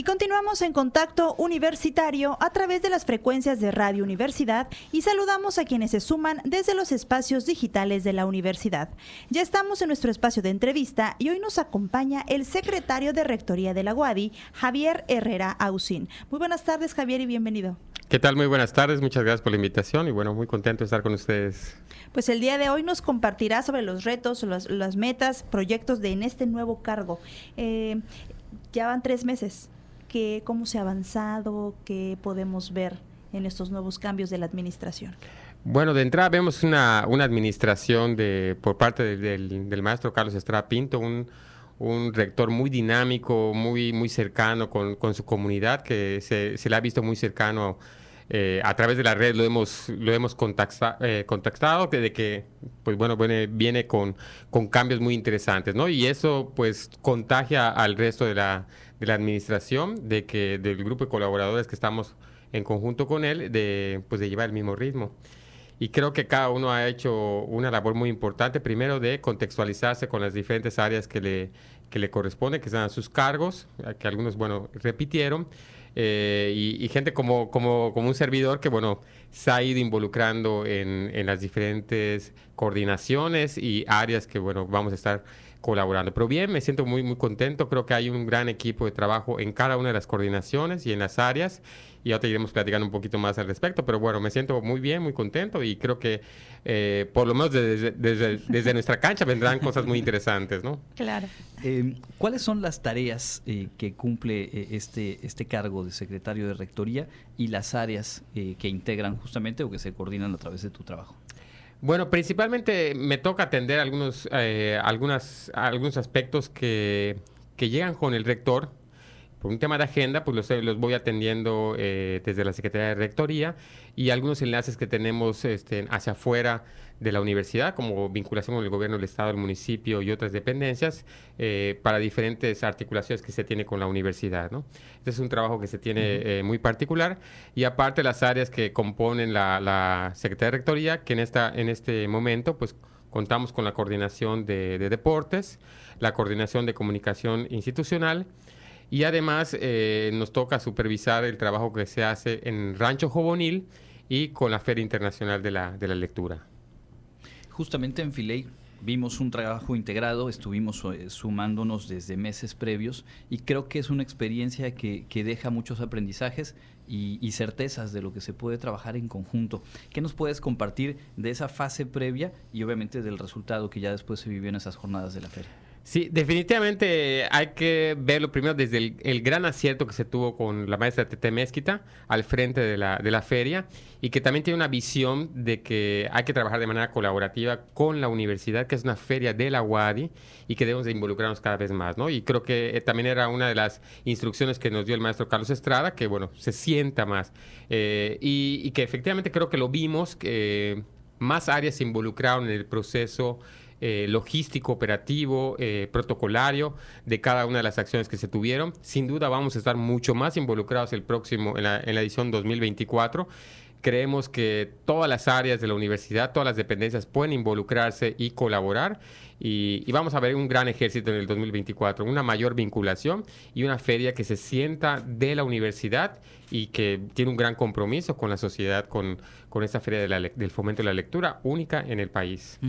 Y continuamos en contacto universitario a través de las frecuencias de Radio Universidad y saludamos a quienes se suman desde los espacios digitales de la universidad. Ya estamos en nuestro espacio de entrevista y hoy nos acompaña el secretario de Rectoría de la UADI, Javier Herrera Ausín. Muy buenas tardes, Javier, y bienvenido. ¿Qué tal? Muy buenas tardes, muchas gracias por la invitación y bueno, muy contento de estar con ustedes. Pues el día de hoy nos compartirá sobre los retos, las, metas, proyectos de en este nuevo cargo. Eh, ya van tres meses. ¿Qué, ¿Cómo se ha avanzado? ¿Qué podemos ver en estos nuevos cambios de la administración? Bueno, de entrada vemos una, una administración de, por parte del, maestro Carlos Estrada Pinto, un, un, rector muy dinámico, muy, muy cercano con, con su comunidad, que se, se, le ha visto muy cercano eh, a través de la red lo hemos, lo hemos eh, contactado, de que pues bueno, viene, viene con, con, cambios muy interesantes, ¿no? Y eso pues contagia al resto de la, de la administración, de que del grupo de colaboradores que estamos en conjunto con él, de, pues de llevar el mismo ritmo. Y creo que cada uno ha hecho una labor muy importante, primero de contextualizarse con las diferentes áreas que le, que le corresponden, que sean sus cargos, que algunos, bueno, repitieron, eh, y, gente como, como, como, un servidor que, bueno, se ha ido involucrando en, en, las diferentes coordinaciones y áreas que, bueno, vamos a estar colaborando. Pero bien, me siento muy, muy contento. Creo que hay un gran equipo de trabajo en cada una de las coordinaciones y en las áreas y ahora te iremos platicando un poquito más al respecto, pero bueno, me siento muy bien, muy contento y creo que eh, por lo menos desde, desde, nuestra cancha vendrán cosas muy interesantes, ¿no? Claro. Eh, ¿Cuáles son las tareas eh, que cumple este, este cargo de secretario de Rectoría y las áreas que integran justamente o que se coordinan a través de tu trabajo? Bueno, principalmente me toca atender algunos, algunas, algunos aspectos que, que llegan con el rector por un tema de agenda, pues los, los voy atendiendo eh, desde la Secretaría de Rectoría y algunos enlaces que tenemos este, hacia afuera de la universidad, como vinculación con el gobierno del Estado, el municipio y otras dependencias, eh, para diferentes articulaciones que se tiene con la universidad. ¿no? Este es un trabajo que se tiene eh, muy particular y aparte las áreas que componen la, Secretaría de Rectoría, que en, esta, en este momento pues contamos con la coordinación de, de deportes, la coordinación de comunicación institucional, y además eh, nos toca supervisar el trabajo que se hace en Rancho Jobonil y con la Feria Internacional de la, de la Lectura. Justamente en Filey vimos un trabajo integrado, estuvimos eh, sumándonos desde meses previos y creo que es una experiencia que, que deja muchos aprendizajes y, y, certezas de lo que se puede trabajar en conjunto. ¿Qué nos puedes compartir de esa fase previa y obviamente del resultado que ya después se vivió en esas jornadas de la feria? Sí, definitivamente hay que verlo primero desde el, gran acierto que se tuvo con la maestra Tete Mezquita al frente de la, de la feria y que también tiene una visión de que hay que trabajar de manera colaborativa con la universidad, que es una feria de la UADI y que debemos de involucrarnos cada vez más, ¿no? Y creo que eh, también era una de las instrucciones que nos dio el maestro Carlos Estrada, que, bueno, se sienta más eh, y, y, que efectivamente creo que lo vimos, que más áreas se involucraron en el proceso eh, logístico, operativo, eh, protocolario de cada una de las acciones que se tuvieron. Sin duda vamos a estar mucho más involucrados el próximo, en la, en la edición 2024 creemos que todas las áreas de la universidad, todas las dependencias pueden involucrarse y colaborar y, vamos a ver un gran ejército en el 2024, una mayor vinculación y una feria que se sienta de la universidad y que tiene un gran compromiso con la sociedad, con, con esta feria del fomento de la lectura única en el país.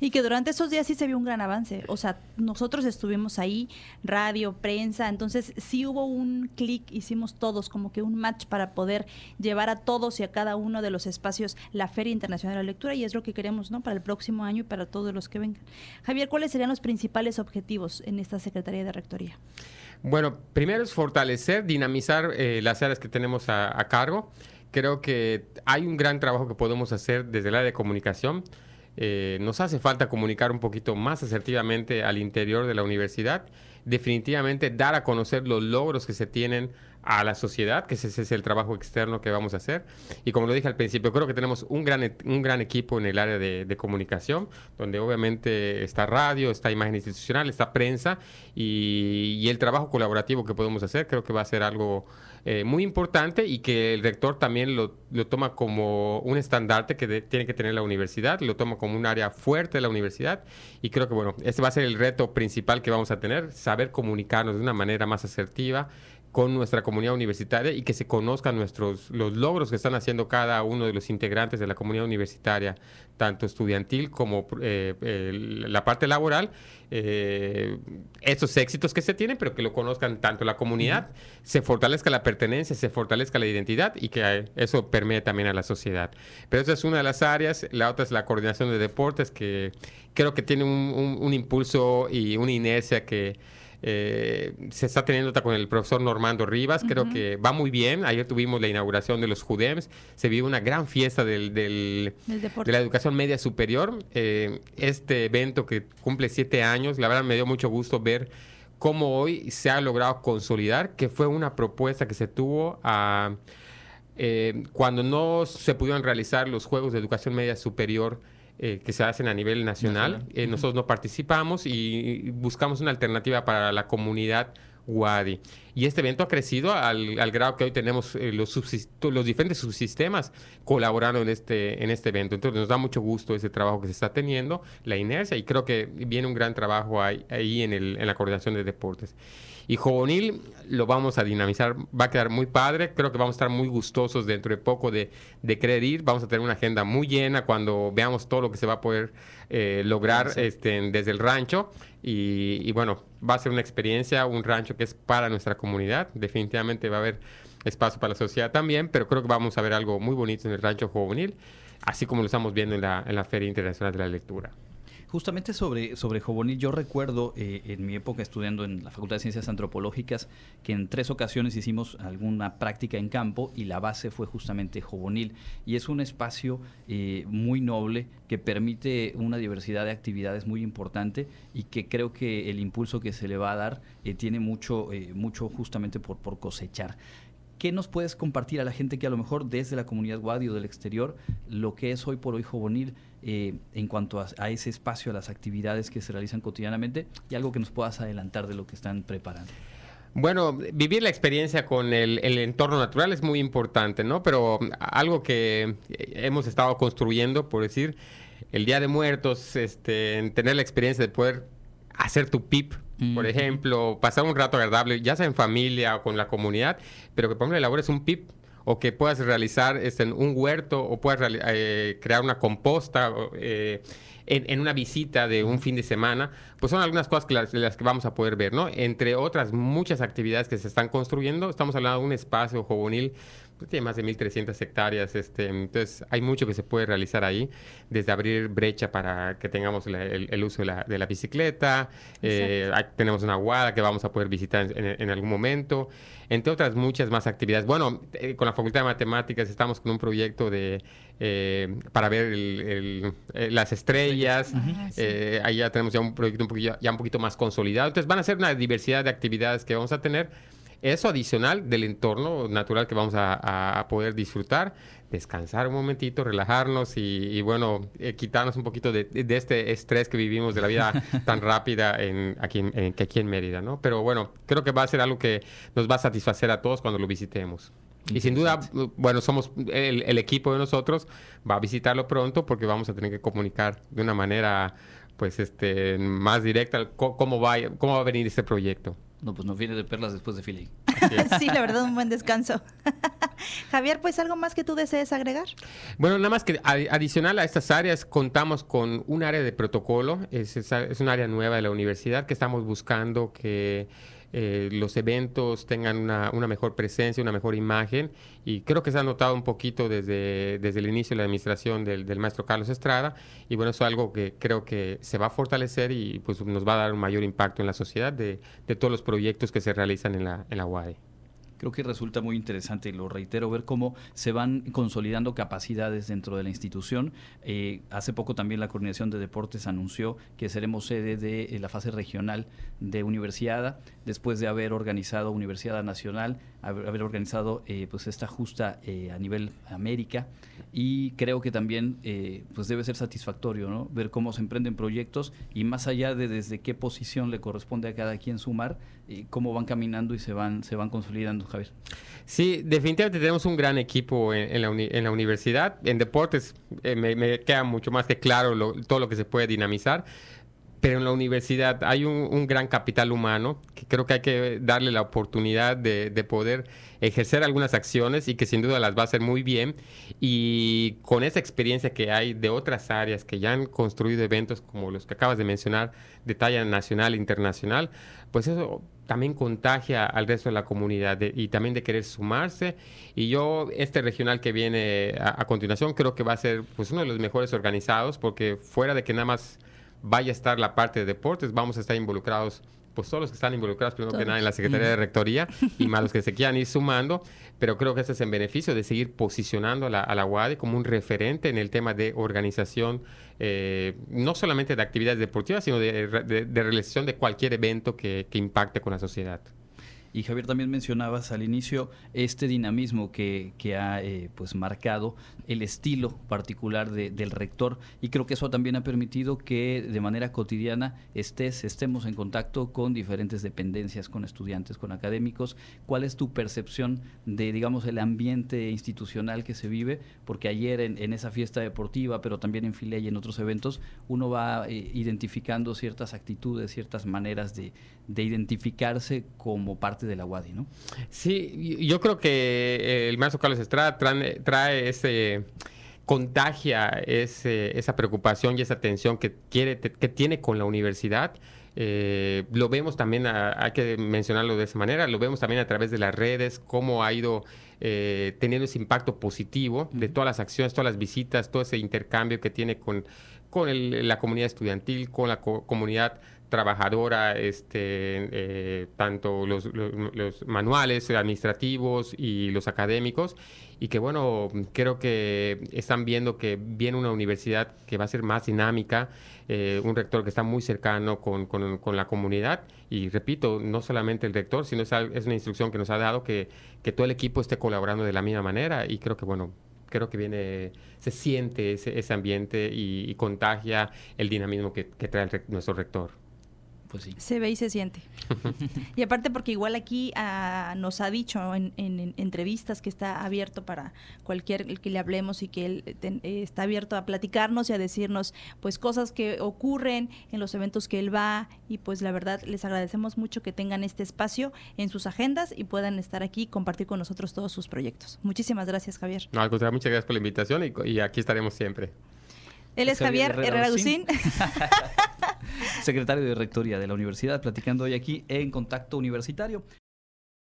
Y que durante esos días sí se vio un gran avance. O sea, nosotros estuvimos ahí, radio, prensa, entonces sí hubo un clic, hicimos todos como que un match para poder llevar a todos y a cada uno de los espacios la Feria Internacional de la Lectura y es lo que queremos, ¿no? Para el próximo año y para todos los que vengan. Javier, ¿cuáles serían los principales objetivos en esta Secretaría de Rectoría? Bueno, primero es fortalecer, dinamizar eh, las áreas que tenemos a, cargo. Creo que hay un gran trabajo que podemos hacer desde el área de comunicación. Eh, nos hace falta comunicar un poquito más asertivamente al interior de la universidad. Definitivamente dar a conocer los logros que se tienen a la sociedad, que ese es el trabajo externo que vamos a hacer. Y como lo dije al principio, creo que tenemos un gran, e, un gran equipo en el área de, comunicación, donde obviamente está radio, está imagen institucional, está prensa y, el trabajo colaborativo que podemos hacer creo que va a ser algo eh, muy importante y que el rector también lo, toma como un estandarte que tiene que tener la universidad, lo toma como un área fuerte de la universidad y creo que bueno, este va a ser el reto principal que vamos a tener, saber comunicarnos de una manera más asertiva, con nuestra comunidad universitaria y que se conozcan nuestros los logros que están haciendo cada uno de los integrantes de la comunidad universitaria, tanto estudiantil como eh, la parte laboral, eh, esos éxitos que se tienen, pero que lo conozcan tanto la comunidad, se fortalezca la pertenencia, se fortalezca la identidad y que eso permee también a la sociedad. Pero esa es una de las áreas, la otra es la coordinación de deportes, que creo que tiene un impulso y una inercia que eh, se está teniendo con el profesor Normando Rivas, creo que va muy bien. Ayer tuvimos la inauguración de los JUDEMS, se vive una gran fiesta del, de la educación media superior. Eh, este evento que cumple siete años, la verdad me dio mucho gusto ver cómo hoy se ha logrado consolidar, que fue una propuesta que se tuvo a, eh, cuando no se pudieron realizar los Juegos de Educación Media Superior eh, que se hacen a nivel nacional. Eh, nosotros no participamos y buscamos una alternativa para la comunidad Wadi. Y este evento ha crecido al, grado que hoy tenemos eh, los, los diferentes subsistemas colaborando en este, en este evento. Entonces nos da mucho gusto ese trabajo que se está teniendo, la inercia, y creo que viene un gran trabajo ahí, ahí en, el, en la coordinación de deportes. Y Juvenil lo vamos a dinamizar, va a quedar muy padre, creo que vamos a estar muy gustosos dentro de poco de, de querer ir, vamos a tener una agenda muy llena cuando veamos todo lo que se va a poder eh, lograr este, desde el rancho. Y, bueno, va a ser una experiencia, un rancho que es para nuestra comunidad, definitivamente va a haber espacio para la sociedad también, pero creo que vamos a ver algo muy bonito en el rancho juvenil, así como lo estamos viendo en la, en la Feria Internacional de la Lectura. Justamente sobre, sobre yo recuerdo eh, en mi época estudiando en la Facultad de Ciencias Antropológicas que en tres ocasiones hicimos alguna práctica en campo y la base fue justamente Jobonil. Y es un espacio eh, muy noble que permite una diversidad de actividades muy importante y que creo que el impulso que se le va a dar eh, tiene mucho, mucho justamente por, por cosechar. ¿Qué nos puedes compartir a la gente que a lo mejor desde la comunidad Wadi o del exterior, lo que es hoy por hoy Jobonil eh, en cuanto a, ese espacio, a las actividades que se realizan cotidianamente y algo que nos puedas adelantar de lo que están preparando? Bueno, vivir la experiencia con el, entorno natural es muy importante, ¿no? Pero algo que hemos estado construyendo, por decir, el Día de Muertos, este, tener la experiencia de poder hacer tu PIP, por ejemplo, pasar un rato agradable, ya sea en familia o con la comunidad, pero que por ejemplo elabores un PIP o que puedas realizar este, un huerto o puedas eh, crear una composta eh, en, una visita de un fin de semana, pues son algunas cosas que las, las, que vamos a poder ver, ¿no? Entre otras muchas actividades que se están construyendo, estamos hablando de un espacio juvenil tiene más de 1.300 hectáreas, este, entonces hay mucho que se puede realizar ahí, desde abrir brecha para que tengamos el, uso de la, de la bicicleta, eh, tenemos una guada que vamos a poder visitar en, algún momento, entre otras muchas más actividades. Bueno, eh, con la Facultad de Matemáticas estamos con un proyecto de eh, para ver las estrellas, ahí ya tenemos ya un proyecto un poquito, ya un poquito más consolidado, entonces van a ser una diversidad de actividades que vamos a tener eso adicional del entorno natural que vamos a, poder disfrutar, descansar un momentito, relajarnos y, bueno, eh, quitarnos un poquito de, este estrés que vivimos de la vida tan rápida en, aquí, en, aquí en Mérida, ¿no? Pero bueno, creo que va a ser algo que nos va a satisfacer a todos cuando lo visitemos. Y sin duda, bueno, somos el, equipo de nosotros va a visitarlo pronto porque vamos a tener que comunicar de una manera pues este más directa cómo va cómo va a venir este proyecto. No, pues nos viene de perlas después de Philly. sí, la verdad, un buen descanso. Javier, pues algo más que tú desees agregar. Bueno, nada más que adicional a estas áreas, contamos con un área de protocolo, es, es un área nueva de la universidad que estamos buscando que eh, los eventos tengan una, mejor presencia, una mejor imagen. Y creo que se ha notado un poquito desde, desde el inicio de la administración del, maestro Carlos Estrada. Y bueno, eso es algo que creo que se va a fortalecer y pues nos va a dar un mayor impacto en la sociedad de, todos los proyectos que se realizan en la, en la UAE creo que resulta muy interesante, y lo reitero, ver cómo se van consolidando capacidades dentro de la institución. Eh, hace poco también la Coordinación de Deportes anunció que seremos sede de eh, la fase regional de Universidad, después de haber organizado Universidad Nacional, haber, organizado eh, pues esta justa a nivel América, y creo que también pues debe ser satisfactorio ¿no? ver cómo se emprenden proyectos y más allá de desde qué posición le corresponde a cada quien sumar, cómo van caminando y se van, se van consolidando, Javier. Sí, definitivamente tenemos un gran equipo en, la, en la, universidad. En deportes eh, me, queda mucho más que claro todo lo que se puede dinamizar. pero en la universidad hay un, gran capital humano que creo que hay que darle la oportunidad de, poder ejercer algunas acciones y que sin duda las va a hacer muy bien. Y con esa experiencia que hay de otras áreas que ya han construido eventos como los que acabas de mencionar, de talla nacional e internacional, pues eso también contagia al resto de la comunidad y también de querer sumarse. Y yo, este regional que viene a, a, continuación, creo que va a ser pues, uno de los mejores organizados porque fuera de que nada más vaya a estar la parte de deportes, vamos a estar involucrados pues todos los que están involucrados primero que nada en la Secretaría de Rectoría y más los que se quieran ir sumando, pero creo que este es en beneficio de seguir posicionando a la, a UADE como un referente en el tema de organización, eh, no solamente de actividades deportivas, sino de, realización de cualquier evento que impacte con la sociedad. Y Javier también mencionabas al inicio este dinamismo que, que ha eh, pues marcado el estilo particular del rector y creo que eso también ha permitido que de manera cotidiana estés, estemos en contacto con diferentes dependencias, con estudiantes, con académicos. ¿Cuál es tu percepción de, digamos, el ambiente institucional que se vive? Porque ayer en, esa fiesta deportiva, pero también en File y en otros eventos, uno va eh, identificando ciertas actitudes, ciertas maneras de, de identificarse como parte de la UADI, ¿no? Sí, yo creo que el maestro Carlos Estrada trae, ese contagia ese, esa preocupación y esa atención que quiere que tiene con la universidad. Eh, lo vemos también, hay que mencionarlo de esa manera, lo vemos también a través de las redes, cómo ha ido eh, teniendo ese impacto positivo de todas las acciones, todas las visitas, todo ese intercambio que tiene con, con la comunidad estudiantil, con la comunidad trabajadora, este, eh, tanto los, los, manuales administrativos y los académicos, y que bueno, creo que están viendo que viene una universidad que va a ser más dinámica, eh, un rector que está muy cercano con, con, la comunidad, y repito, no solamente el rector, sino es, una instrucción que nos ha dado que, que todo el equipo esté colaborando de la misma manera, y creo que bueno, creo que viene, se siente ese, ese ambiente y, contagia el dinamismo que, que trae nuestro rector. Pues se ve y se siente. y aparte porque igual aquí ah, nos ha dicho en, entrevistas que está abierto para cualquier el que le hablemos y que él eh, está abierto a platicarnos y a decirnos pues cosas que ocurren en los eventos que él va y pues la verdad les agradecemos mucho que tengan este espacio en sus agendas y puedan estar aquí y compartir con nosotros todos sus proyectos. Muchísimas gracias Javier. No, al contrario, muchas gracias por la invitación y, y aquí estaremos siempre. Él es Javier Herrera Gusín. secretario de Rectoría de la Universidad, platicando hoy aquí en Contacto Universitario.